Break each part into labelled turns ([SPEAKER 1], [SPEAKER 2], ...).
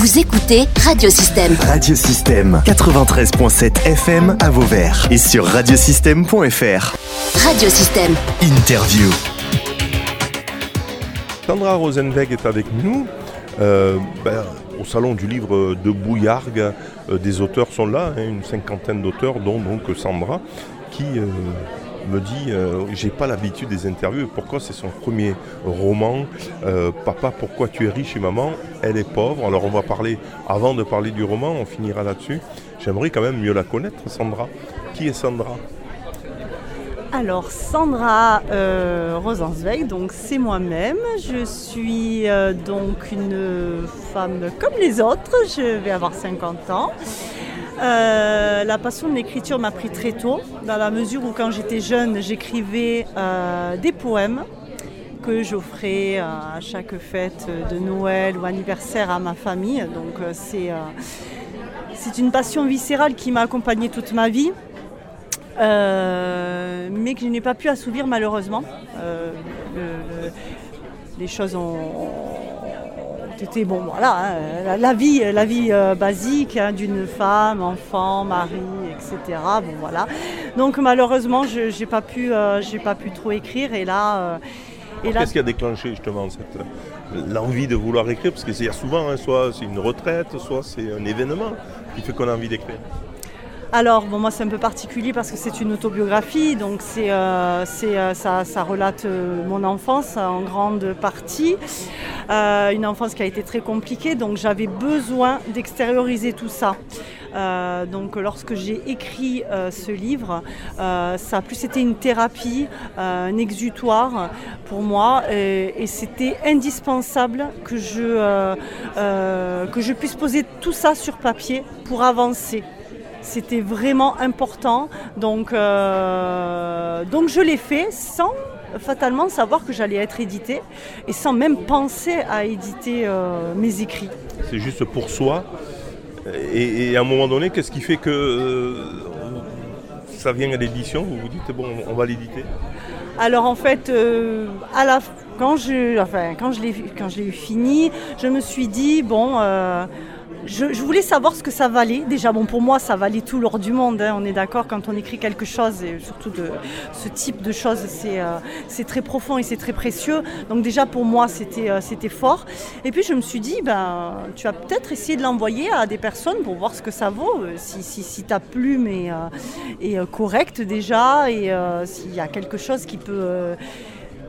[SPEAKER 1] Vous écoutez Radiosystème.
[SPEAKER 2] Radiosystème 93.7 FM à Vauvert et sur radiosystème.fr.
[SPEAKER 1] Radiosystème.
[SPEAKER 2] Interview.
[SPEAKER 3] Sandra Rosenweg est avec nous. Euh, ben, au salon du livre de Bouillargues, euh, des auteurs sont là, hein, une cinquantaine d'auteurs, dont donc Sandra, qui euh, me dit j'ai pas l'habitude des interviews. Pourquoi c'est son premier roman Papa, pourquoi tu es riche et maman, elle est pauvre. Alors on va parler, avant de parler du roman, on finira là-dessus. J'aimerais quand même mieux la connaître, Sandra. Qui est Sandra?
[SPEAKER 4] Alors Sandra euh, donc c'est moi-même. Je suis euh, donc une femme comme les autres. Je vais avoir 50 ans. Euh, la passion de l'écriture m'a pris très tôt, dans la mesure où quand j'étais jeune, j'écrivais des poèmes que j'offrais à chaque fête de Noël ou anniversaire à ma famille. Donc c'est c'est une passion viscérale qui m'a accompagnée toute ma vie. Euh, mais que je n'ai pas pu assouvir malheureusement. Euh, les choses ont, été bon voilà hein, la, vie la vie euh, basique hein, d'une femme enfant mari etc bon voilà donc malheureusement je n'ai pas pu j'ai pas pu trop écrire et là
[SPEAKER 3] Qu'est-ce qui a déclenché justement l'envie de vouloir écrire? Parce qu'il y a souvent, hein, soit c'est une retraite, soit c'est un événement qui fait qu'on a envie d'écrire.
[SPEAKER 4] Alors, bon, moi, c'est un peu particulier parce que c'est une autobiographie, donc c'est, euh, euh, ça, relate euh, mon enfance en grande partie. une enfance qui a été très compliquée, donc j'avais besoin d'extérioriser tout ça. donc lorsque j'ai écrit ce livre, ça a plus été une thérapie, un exutoire pour moi, et, c'était indispensable que je, que je puisse poser tout ça sur papier pour avancer. C'était vraiment important. Donc, euh, donc je l'ai fait sans fatalement savoir que j'allais être édité et sans même penser à éditer euh, mes écrits.
[SPEAKER 3] C'est juste pour soi. Et, à un moment donné, qu'est-ce qui fait que euh, ça vient à l'édition? Vous vous dites, bon, on va l'éditer?
[SPEAKER 4] Alors en fait, à la, quand je, enfin, quand je l'ai fini, je me suis dit bon, je, voulais savoir ce que ça valait. Déjà, bon, pour moi, ça valait tout l'or du monde. Hein. On est d'accord quand on écrit quelque chose, et surtout de ce type de choses, c'est euh, très profond et c'est très précieux. Donc déjà, pour moi, euh, c'était fort. Et puis, je me suis dit, ben, tu vas peut-être essayer de l'envoyer à des personnes pour voir ce que ça vaut. Euh, si, ta plume est, correcte déjà et s'il y a quelque chose qui peut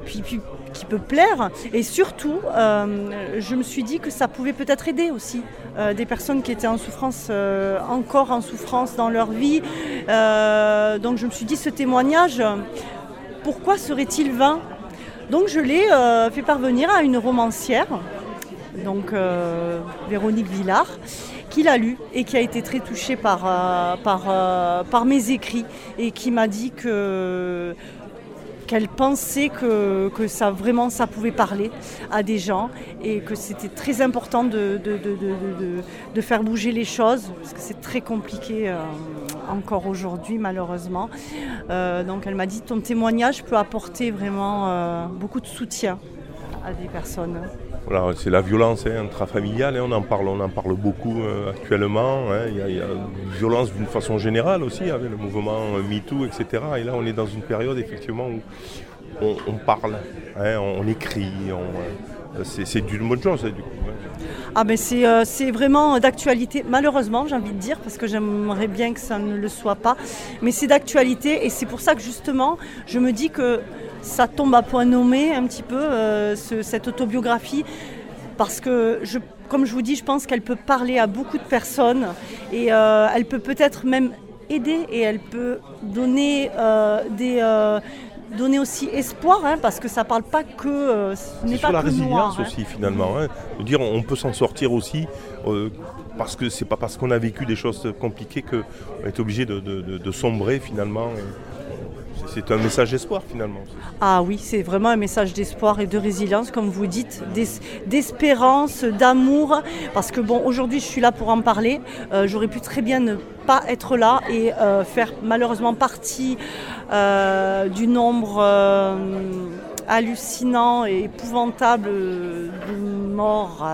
[SPEAKER 4] puis, qui peut plaire. Et surtout, euh, je me suis dit que ça pouvait peut-être aider aussi euh, des personnes qui étaient en souffrance, euh, encore en souffrance dans leur vie. donc je me suis dit, ce témoignage, pourquoi serait-il vain? Donc je l'ai fait parvenir à une romancière, donc Véronique Villard qui l'a lu et qui a été très touchée par, par, par mes écrits et qui m'a dit que qu'elle pensait que, ça vraiment ça pouvait parler à des gens et que c'était très important de, de, faire bouger les choses parce que c'est très compliqué euh, encore aujourd'hui malheureusement. Euh, donc elle m'a dit ton témoignage peut apporter vraiment euh, beaucoup de soutien à des personnes
[SPEAKER 3] c'est la violence hein, intrafamiliale, hein, on, en parle, on en parle beaucoup euh, actuellement. Hein. il, y a, une violence d'une façon générale aussi, avec le mouvement euh, MeToo, etc. Et là, on est dans une période effectivement où on, parle, on, écrit, euh, c'est d'une bonne chose du.
[SPEAKER 4] Ah ben c'est vraiment d'actualité, malheureusement j'ai envie de dire, parce que j'aimerais bien que ça ne le soit pas, mais c'est d'actualité et c'est pour ça que justement je me dis que ça tombe à point nommé un petit peu, euh, cette autobiographie, parce que, je, comme je vous dis, je pense qu'elle peut parler à beaucoup de personnes et euh, elle peut peut-être même aider et elle peut donner euh, des donner aussi espoir, hein, parce que ça ne parle pas que ce n'est pas
[SPEAKER 3] la
[SPEAKER 4] résilience
[SPEAKER 3] hein. aussi finalement. Hein. dire, on peut s'en sortir aussi parce que c'est pas parce qu'on a vécu des choses compliquées qu'on est obligé de, de sombrer finalement. C'est un message d'espoir finalement.
[SPEAKER 4] Ah oui, c'est vraiment un message d'espoir et de résilience, comme vous dites, d'espérance, d'amour. Parce que bon, aujourd'hui, je suis là pour en parler. Euh, j'aurais pu très bien ne pas être là et euh, faire malheureusement partie euh, du nombre hallucinants et épouvantables de morts,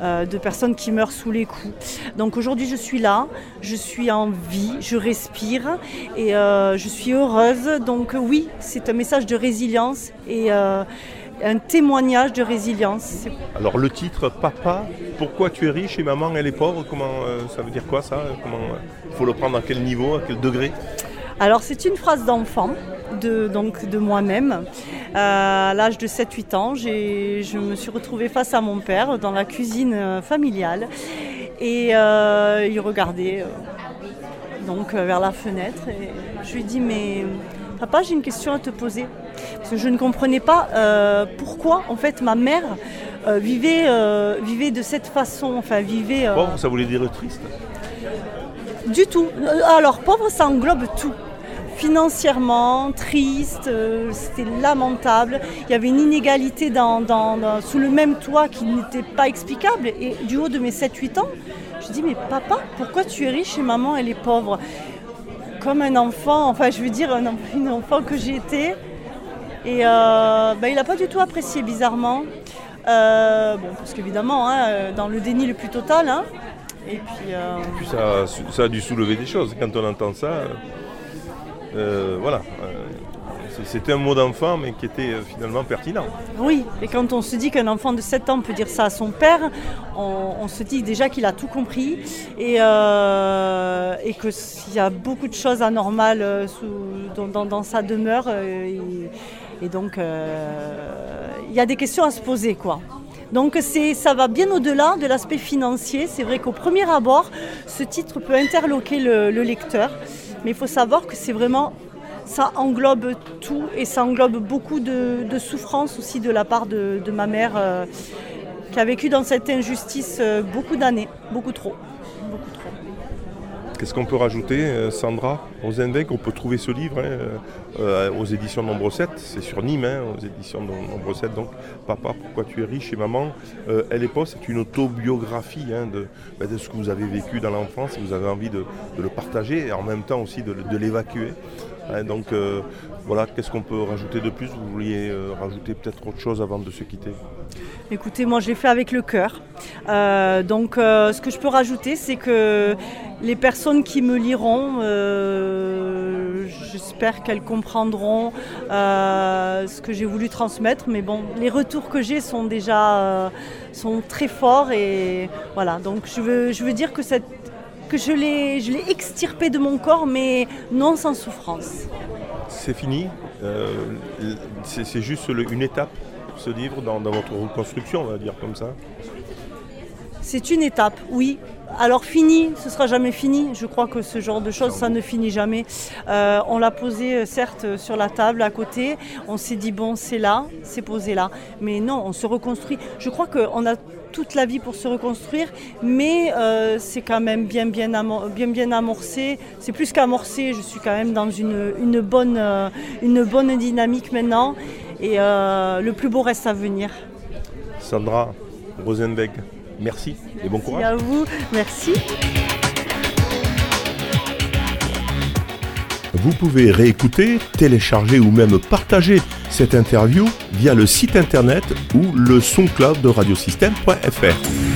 [SPEAKER 4] euh, de personnes qui meurent sous les coups. Donc aujourd'hui je suis là, je suis en vie, je respire et euh, je suis heureuse. Donc oui, c'est un message de résilience et euh, un témoignage de résilience.
[SPEAKER 3] Alors le titre Papa, pourquoi tu es riche et maman elle est pauvre Comment ça veut dire quoi ça Comment il faut le prendre à quel niveau, à quel degré?
[SPEAKER 4] Alors c'est une phrase d'enfant de, donc, de moi-même. Euh, à l'âge de 7-8 ans, je me suis retrouvée face à mon père dans la cuisine euh, familiale. Et euh, il regardait donc vers la fenêtre et je lui ai dit mais papa j'ai une question à te poser. Parce que je ne comprenais pas pourquoi en fait ma mère vivait, vivait de cette façon enfin vivait
[SPEAKER 3] pauvre ça voulait dire triste.
[SPEAKER 4] Du tout. Alors pauvre ça englobe tout financièrement, triste, euh, c'était lamentable. Il y avait une inégalité sous le même toit qui n'était pas explicable. Et du haut de mes 7-8 ans, je dis mais papa, pourquoi tu es riche et maman elle est pauvre? Comme un enfant, enfin je veux dire un, enfant que j'ai été. Et euh, ben, il n'a pas du tout apprécié bizarrement. Euh, bon, parce qu'évidemment, hein, dans le déni le plus total. Hein.
[SPEAKER 3] et puis, ça, a dû soulever des choses quand on entend ça. Euh, voilà. Euh, c'était un mot d'enfant, mais qui était euh, finalement pertinent.
[SPEAKER 4] Oui, et quand on se dit qu'un enfant de 7 ans peut dire ça à son père, on, se dit déjà qu'il a tout compris et, qu'il y a beaucoup de choses anormales dans, sa demeure. Et, donc, il y a des questions à se poser, quoi. Donc ça va bien au-delà de l'aspect financier. C'est vrai qu'au premier abord, ce titre peut interloquer le lecteur. Mais il faut savoir que c'est vraiment, ça englobe tout et ça englobe beaucoup de, souffrance aussi de la part de, ma mère euh, qui a vécu dans cette injustice euh, beaucoup d'années, beaucoup trop.
[SPEAKER 3] Qu'est-ce qu'on peut rajouter, euh, Sandra Rosenbeck On peut trouver ce livre hein, aux éditions Nombre 7, c'est sur Nîmes, hein, aux éditions Nombre 7, donc Papa, pourquoi tu es riche et maman? Elle est pas, c'est une autobiographie hein, bah, de, ce que vous avez vécu dans l'enfance, vous avez envie de, le partager et en même temps aussi de, l'évacuer. donc voilà, qu'est-ce qu'on peut rajouter de plus? Vous vouliez euh, rajouter peut-être autre chose avant de se quitter?
[SPEAKER 4] Écoutez, moi je l'ai fait avec le cœur. Euh, donc euh, ce que je peux rajouter, c'est que les personnes qui me liront, j'espère qu'elles comprendront ce que j'ai voulu transmettre. Mais bon, les retours que j'ai sont déjà sont très forts et voilà. Donc je veux, je veux dire que cette que je l'ai extirpé de mon corps, mais non sans souffrance
[SPEAKER 3] c'est fini. Euh, c'est juste une étape, ce livre, dans, votre reconstruction, on va dire comme ça.
[SPEAKER 4] C'est une étape, oui. Alors fini, ce sera jamais fini. Je crois que ce genre de choses, ça ne finit jamais. Euh, on l'a posé euh, certes sur la table à côté. On s'est dit bon, c'est là, c'est posé là. Mais non, on se reconstruit. Je crois qu'on a toute la vie pour se reconstruire, mais euh, c'est quand même bien bien, bien, bien amorcé. C'est plus qu'amorcé, je suis quand même dans une, bonne, une bonne dynamique maintenant. Et le plus beau reste à venir.
[SPEAKER 3] Sandra Rosenberg, Merci et bon courage.
[SPEAKER 4] Merci à vous. Merci.
[SPEAKER 3] Vous pouvez réécouter, télécharger ou même partager cette interview via le site internet ou le son cloud de radiosystème.fr.